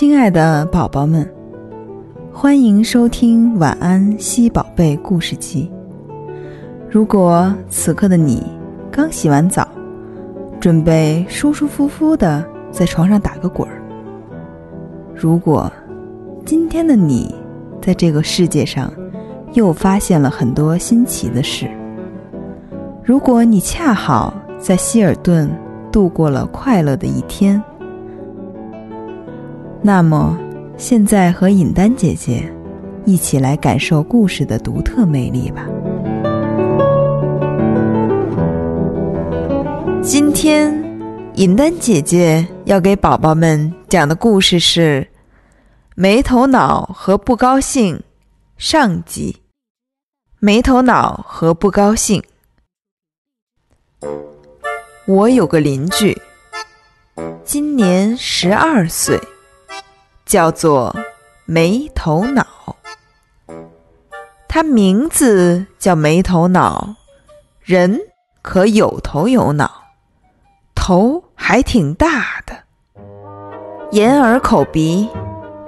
亲爱的宝宝们，欢迎收听《晚安西宝贝故事集》。如果此刻的你刚洗完澡，准备舒舒服服的在床上打个滚儿；如果今天的你在这个世界上又发现了很多新奇的事；如果你恰好在希尔顿度过了快乐的一天。那么，现在和尹丹姐姐一起来感受故事的独特魅力吧。今天，尹丹姐姐要给宝宝们讲的故事是《没头脑和不高兴》上集。没头脑和不高兴。我有个邻居，今年十二岁。叫做没头脑，他名字叫没头脑，人可有头有脑，头还挺大的，眼耳口鼻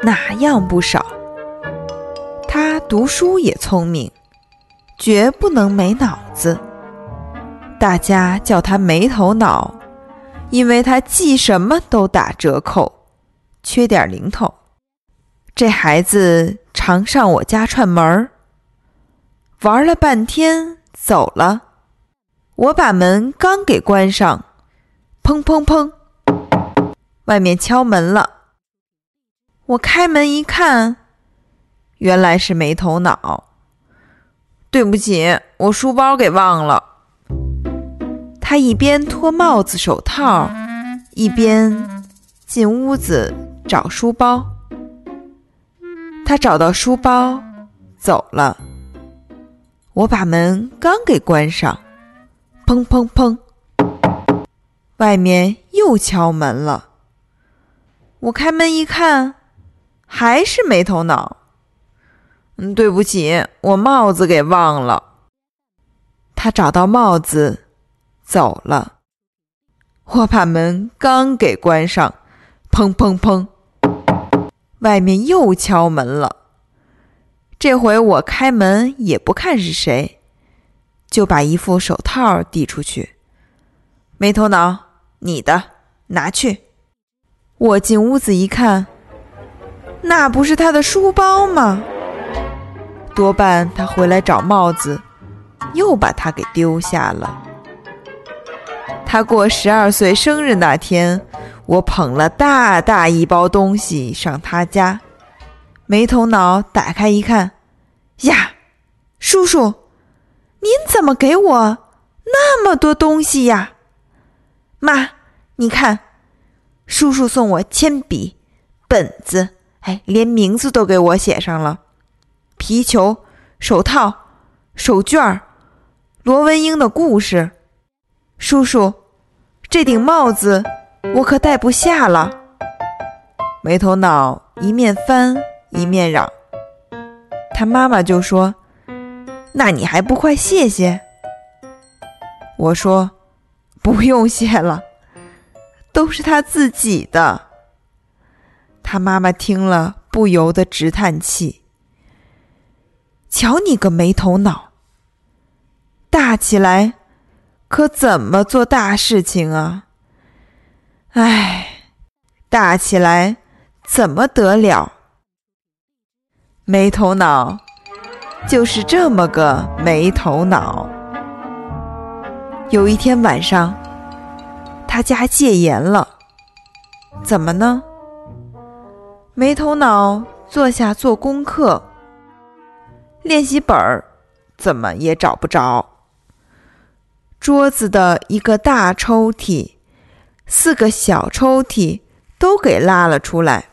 哪样不少。他读书也聪明，绝不能没脑子。大家叫他没头脑，因为他记什么都打折扣。缺点零头，这孩子常上我家串门儿，玩了半天走了。我把门刚给关上，砰砰砰，外面敲门了。我开门一看，原来是没头脑。对不起，我书包给忘了。他一边脱帽子、手套，一边进屋子。找书包，他找到书包，走了。我把门刚给关上，砰砰砰，外面又敲门了。我开门一看，还是没头脑。嗯，对不起，我帽子给忘了。他找到帽子，走了。我把门刚给关上，砰砰砰。外面又敲门了，这回我开门也不看是谁，就把一副手套递出去。没头脑，你的，拿去。我进屋子一看，那不是他的书包吗？多半他回来找帽子，又把它给丢下了。他过十二岁生日那天。我捧了大大一包东西上他家，没头脑打开一看，呀，叔叔，您怎么给我那么多东西呀？妈，你看，叔叔送我铅笔、本子，哎，连名字都给我写上了，皮球、手套、手绢儿罗文英的故事，叔叔，这顶帽子。我可带不下了，没头脑一面翻一面嚷。他妈妈就说：“那你还不快谢谢？”我说：“不用谢了，都是他自己的。”他妈妈听了不由得直叹气：“瞧你个没头脑，大起来可怎么做大事情啊？”唉，大起来怎么得了？没头脑，就是这么个没头脑。有一天晚上，他家戒严了，怎么呢？没头脑坐下做功课，练习本儿怎么也找不着。桌子的一个大抽屉。四个小抽屉都给拉了出来，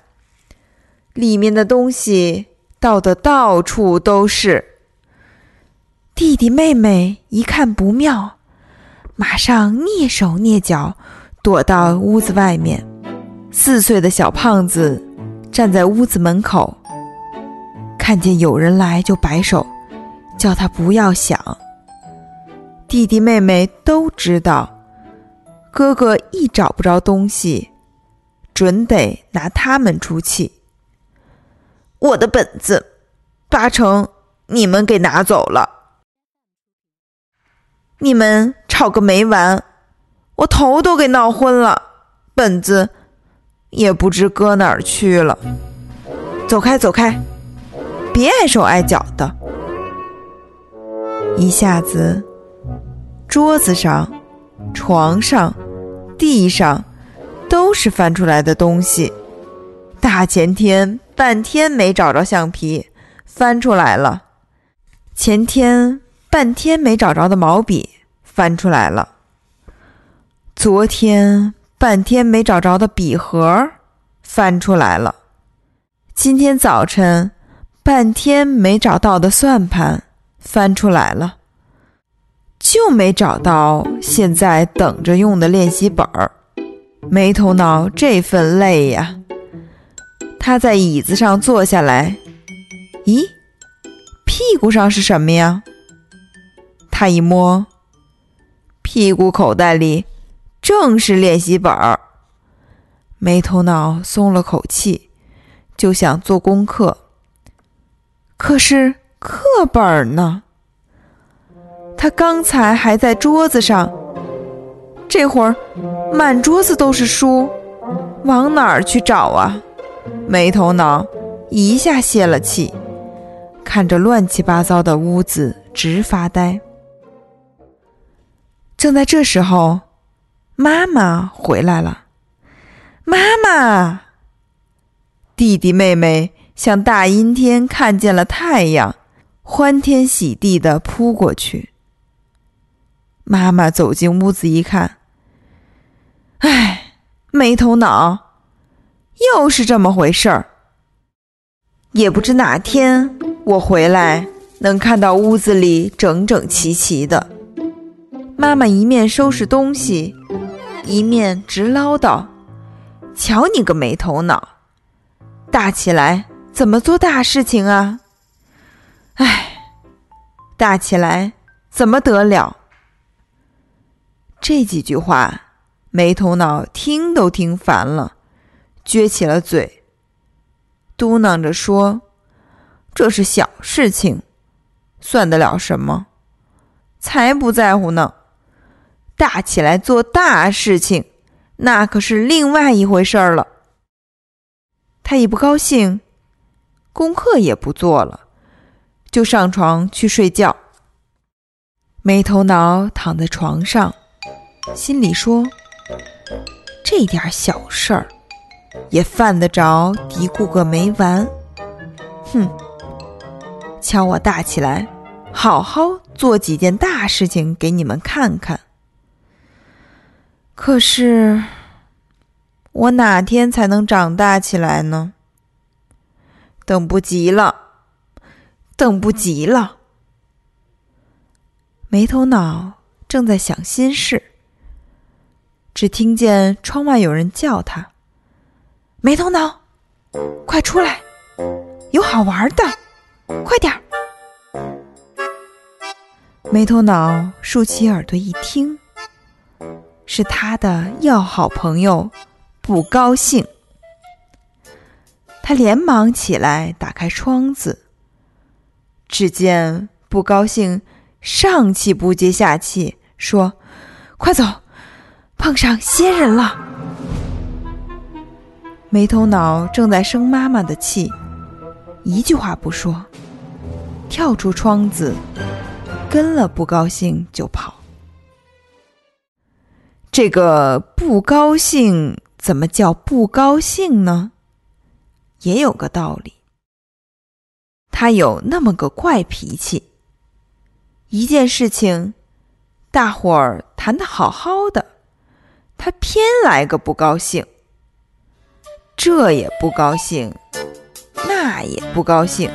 里面的东西倒得到处都是。弟弟妹妹一看不妙，马上蹑手蹑脚躲到屋子外面。四岁的小胖子站在屋子门口，看见有人来就摆手，叫他不要想。弟弟妹妹都知道。哥哥一找不着东西，准得拿他们出气。我的本子，八成你们给拿走了。你们吵个没完，我头都给闹昏了，本子也不知搁哪儿去了。走开，走开，别碍手碍脚的。一下子，桌子上、床上、地上都是翻出来的东西。大前天。半天没找着橡皮，翻出来了。前天半天没找着的毛笔，翻出来了。昨天半天没找着的笔盒，翻出来了。今天早晨半天没找到的算盘，翻出来了。就没找到现在等着用的练习本儿，没头脑这份累呀。他在椅子上坐下来，咦，屁股上是什么呀？他一摸，屁股口袋里正是练习本儿。没头脑松了口气，就想做功课。可是课本呢？他刚才还在桌子上，这会儿满桌子都是书，往哪儿去找啊？没头脑，一下泄了气，看着乱七八糟的屋子直发呆。正在这时候，妈妈回来了。妈妈，弟弟妹妹像大阴天看见了太阳，欢天喜地的扑过去。妈妈走进屋子一看，唉，没头脑。又是这么回事儿，也不知哪天我回来能看到屋子里整整齐齐的。妈妈一面收拾东西，一面直唠叨：“瞧你个没头脑，大起来怎么做大事情啊？哎，大起来怎么得了？”这几句话，没头脑听都听烦了。撅起了嘴，嘟囔着说：“这是小事情，算得了什么？才不在乎呢！大起来做大事情，那可是另外一回事儿了。”他一不高兴，功课也不做了，就上床去睡觉。没头脑躺在床上，心里说：“这点小事儿。”也犯得着嘀咕个没完？哼！瞧我大起来，好好做几件大事情给你们看看。可是，我哪天才能长大起来呢？等不及了，等不及了！没头脑正在想心事，只听见窗外有人叫他。没头脑，快出来！有好玩的，快点儿！没头脑竖起耳朵一听，是他的要好朋友不高兴。他连忙起来打开窗子，只见不高兴上气不接下气说：“快走，碰上仙人了！”没头脑正在生妈妈的气，一句话不说，跳出窗子，跟了不高兴就跑。这个不高兴怎么叫不高兴呢？也有个道理。他有那么个怪脾气，一件事情大伙儿谈得好好的，他偏来个不高兴。这也不高兴，那也不高兴。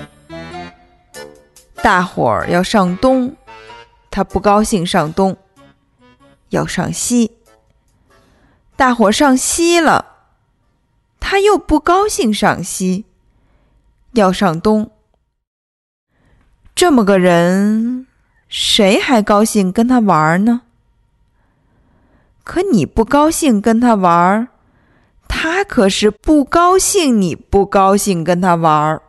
大伙儿要上东，他不高兴上东；要上西，大伙儿上西了，他又不高兴上西；要上东。这么个人，谁还高兴跟他玩呢？可你不高兴跟他玩儿？他可是不高兴，你不高兴跟他玩儿。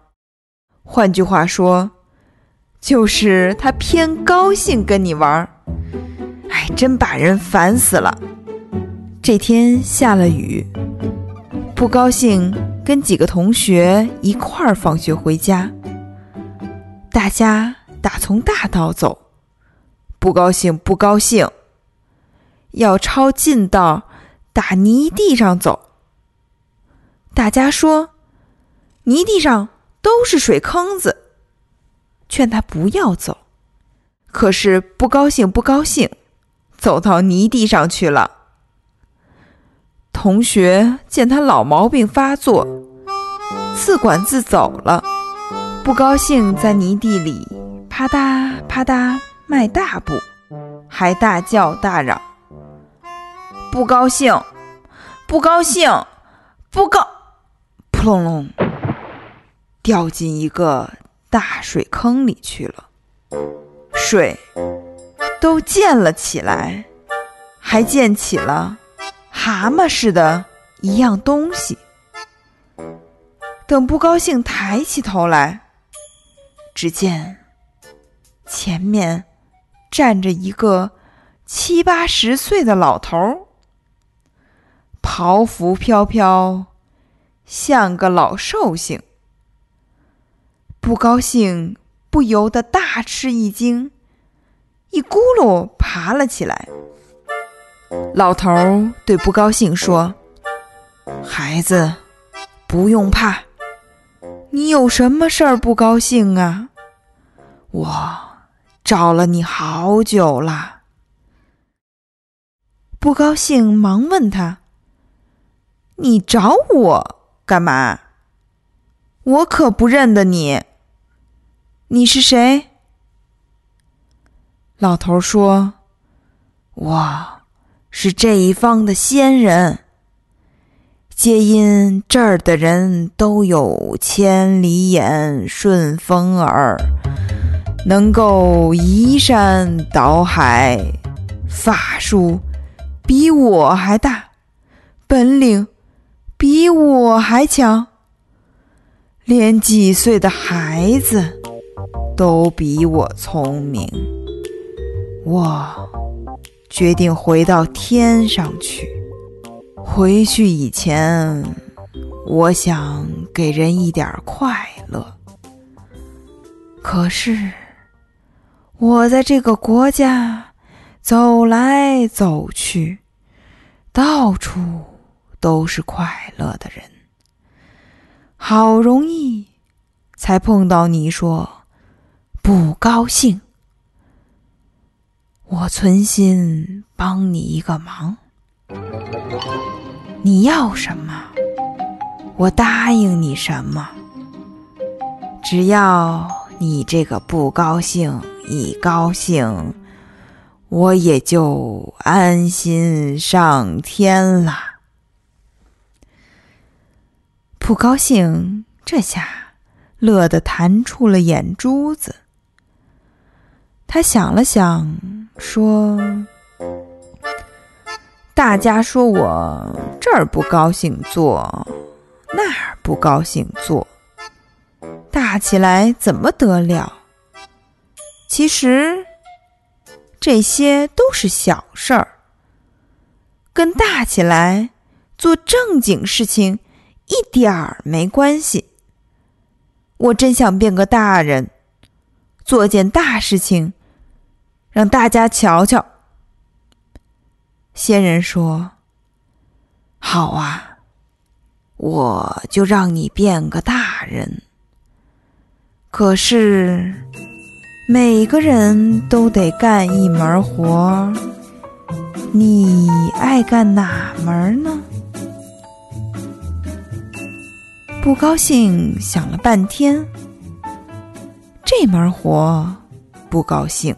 换句话说，就是他偏高兴跟你玩儿。哎，真把人烦死了。这天下了雨，不高兴跟几个同学一块儿放学回家。大家打从大道走，不高兴，不高兴，要抄近道，打泥地上走。大家说：“泥地上都是水坑子，劝他不要走。”可是不高兴，不高兴，走到泥地上去了。同学见他老毛病发作，自管自走了。不高兴，在泥地里啪嗒啪嗒迈大步，还大叫大嚷：“不高兴，不高兴，不高！”扑隆隆，掉进一个大水坑里去了，水都溅了起来，还溅起了蛤蟆似的一样东西。等不高兴抬起头来，只见前面站着一个七八十岁的老头儿，袍服飘飘。像个老寿星，不高兴，不由得大吃一惊，一咕噜爬了起来。老头儿对不高兴说：“孩子，不用怕，你有什么事儿不高兴啊？我找了你好久了。”不高兴，忙问他：“你找我？”干嘛？我可不认得你。你是谁？老头说：“我是这一方的仙人。皆因这儿的人都有千里眼、顺风耳，能够移山倒海，法术比我还大，本领。”比我还强，连几岁的孩子都比我聪明。我决定回到天上去。回去以前，我想给人一点快乐。可是，我在这个国家走来走去，到处。都是快乐的人，好容易才碰到你说不高兴。我存心帮你一个忙，你要什么，我答应你什么。只要你这个不高兴一高兴，我也就安心上天了。不高兴，这下乐得弹出了眼珠子。他想了想，说：“大家说我这儿不高兴坐，那儿不高兴坐，大起来怎么得了？其实这些都是小事儿，跟大起来做正经事情。”一点儿没关系。我真想变个大人，做件大事情，让大家瞧瞧。仙人说：“好啊，我就让你变个大人。可是每个人都得干一门活，你爱干哪门呢？”不高兴，想了半天，这门活不高兴，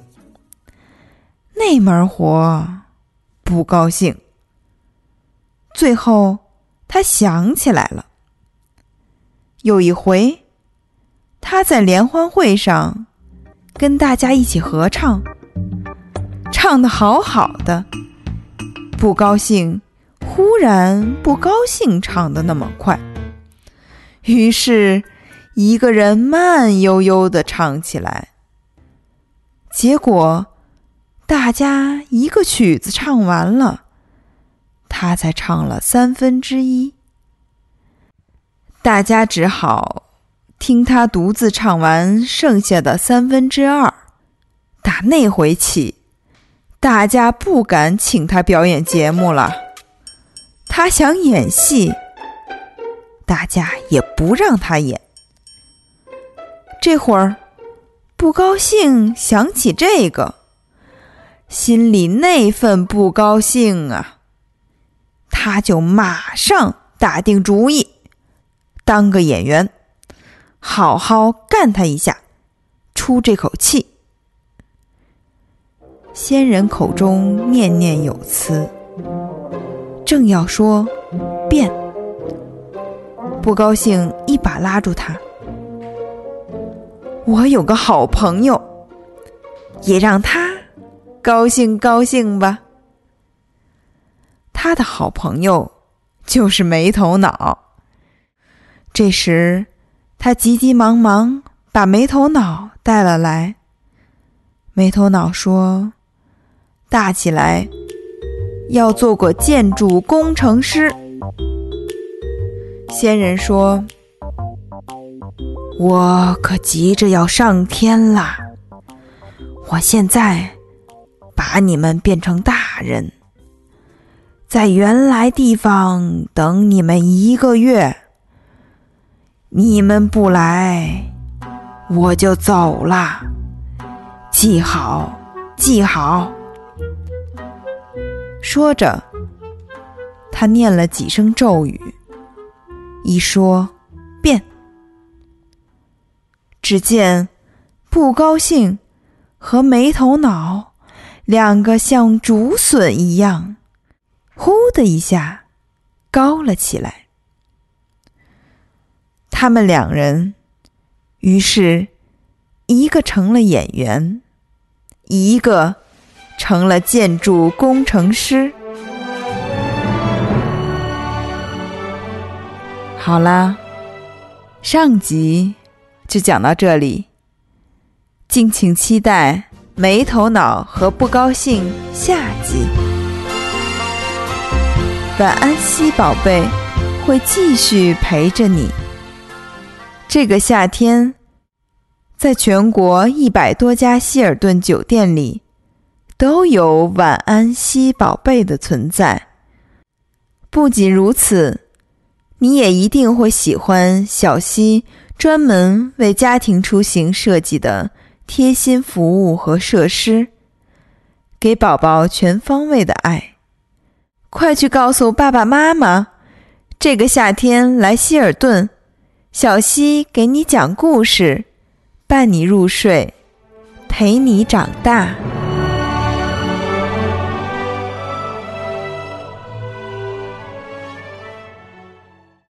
那门活不高兴。最后，他想起来了，有一回，他在联欢会上跟大家一起合唱，唱的好好的，不高兴，忽然不高兴唱得那么快，于是一个人慢悠悠地唱起来。结果，大家一个曲子唱完了，他才唱了三分之一。大家只好听他独自唱完剩下的三分之二。打那回起，大家不敢请他表演节目了。他想演戏，大家也不让他演。这会儿不高兴，想起这个，心里那份不高兴啊，他就马上打定主意。当个演员，好好干他一下，出这口气。仙人口中念念有词，正要说变，不高兴一把拉住他。我有个好朋友，也让他高兴高兴吧。他的好朋友就是没头脑。这时，他急急忙忙把没头脑带了来。没头脑说：“大起来要做个建筑工程师。”仙人说：“我可急着要上天啦！我现在把你们变成大人，在原来地方等你们一个月。”你们不来，我就走了。记好，记好。说着，他念了几声咒语，一说变。只见不高兴和没头脑两个像竹笋一样，呼的一下高了起来。他们两人，于是，一个成了演员，一个成了建筑工程师。好啦，上集就讲到这里，敬请期待没头脑和不高兴下集。晚安，西宝贝，会继续陪着你。这个夏天，在全国一百多家希尔顿酒店里，都有“晚安，西宝贝”的存在。不仅如此，你也一定会喜欢小西专门为家庭出行设计的贴心服务和设施，给宝宝全方位的爱。快去告诉爸爸妈妈，这个夏天来希尔顿。小溪给你讲故事，伴你入睡，陪你长大。